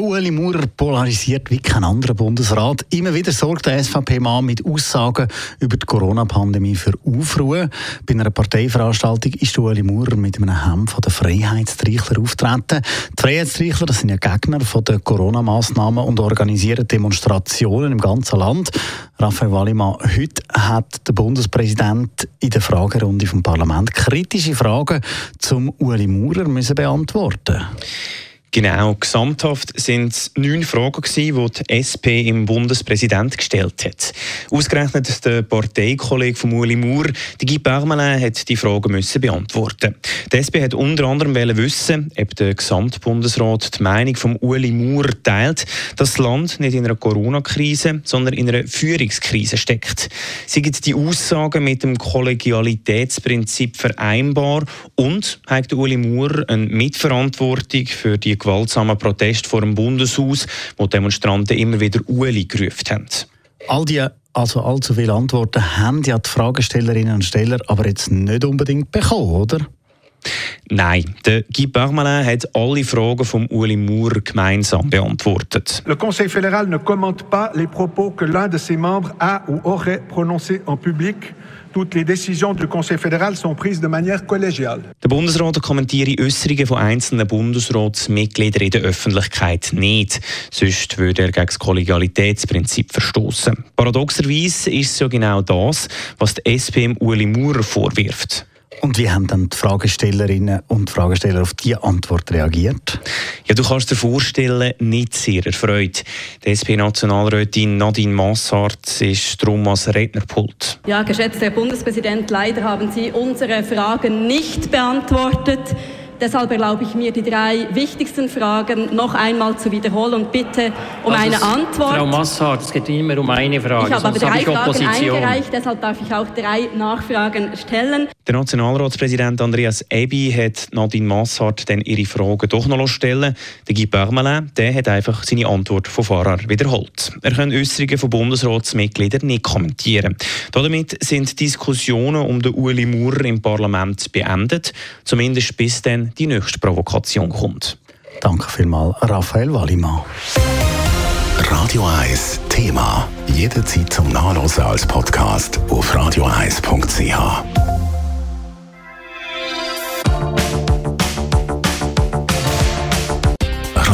Der Ueli Maurer polarisiert wie kein anderer Bundesrat. Immer wieder sorgt der SVP-Mann mit Aussagen über die Corona-Pandemie für Aufruhr. Bei einer Parteiveranstaltung ist der Ueli Maurer mit einem Hemd von den Freiheitstreichler auftreten. Die Freiheitstreichler das sind ja Gegner von den Corona-Massnahmen und organisieren Demonstrationen im ganzen Land. Raphael Wallimann, heute hat der Bundespräsident in der Fragerunde vom Parlament kritische Fragen zum Ueli Maurer müssen beantworten Genau, gesamthaft sind es neun Fragen die die SP im Bundespräsident gestellt hat. Ausgerechnet der Parteikollege von Uli Maurer, Guy Parmelin, hat die Fragen müssen beantworten. Die SP hat unter anderem wissen, ob der Gesamtbundesrat die Meinung von Uli Maurer teilt, dass das Land nicht in einer Corona-Krise, sondern in einer Führungskrise steckt. Sie gibt die Aussagen mit dem Kollegialitätsprinzip vereinbar und hat Uli Maurer eine Mitverantwortung für die gewaltsamen Protest vor dem Bundeshaus, wo Demonstranten immer wieder Ueli gerufen haben. All die also allzu viele Antworten haben ja die Fragestellerinnen und Steller aber jetzt nicht unbedingt bekommen, oder? Nein, der Guy Parmelin hat alle Fragen von Uli Moore gemeinsam beantwortet. Le Conseil fédéral ne commente pas les propos que l'un de ses membres a ou aurait prononcés en public. Toutes les décisions du Conseil fédéral sont prises de manière collégiale. Der Bundesrat kommentiere Äußerungen von einzelnen Bundesratsmitgliedern in der Öffentlichkeit nicht. Sonst würde er gegen das Kollegialitätsprinzip verstoßen. Paradoxerweise ist es ja genau das, was die SP Uli Maurer vorwirft. Und wie haben dann die Fragestellerinnen und Fragesteller auf diese Antwort reagiert? Ja, du kannst dir vorstellen, nicht sehr erfreut. Die SP-Nationalrätin Nadine Massart ist darum als Rednerpult. Ja, geschätzter Herr Bundespräsident, leider haben Sie unsere Fragen nicht beantwortet. Deshalb erlaube ich mir, die drei wichtigsten Fragen noch einmal zu wiederholen und bitte um also eine Antwort. Frau Massart, es geht immer um eine Frage. Ich habe aber drei habe Fragen eingereicht, deshalb darf ich auch drei Nachfragen stellen. Der Nationalratspräsident Andreas Ebi hat Nadine Massart dann ihre Fragen doch noch stellen Der Guy Parmelin der hat einfach seine Antwort von Fahrer wiederholt. Er kann Äußerungen von Bundesratsmitgliedern nicht kommentieren. Damit sind Diskussionen um den Uli Maurer im Parlament beendet, zumindest bis dann die nächste Provokation kommt. Danke vielmals, Raphael Wallimann. Radio 1 Thema. Jederzeit zum Nachlesen als Podcast auf radio1.ch.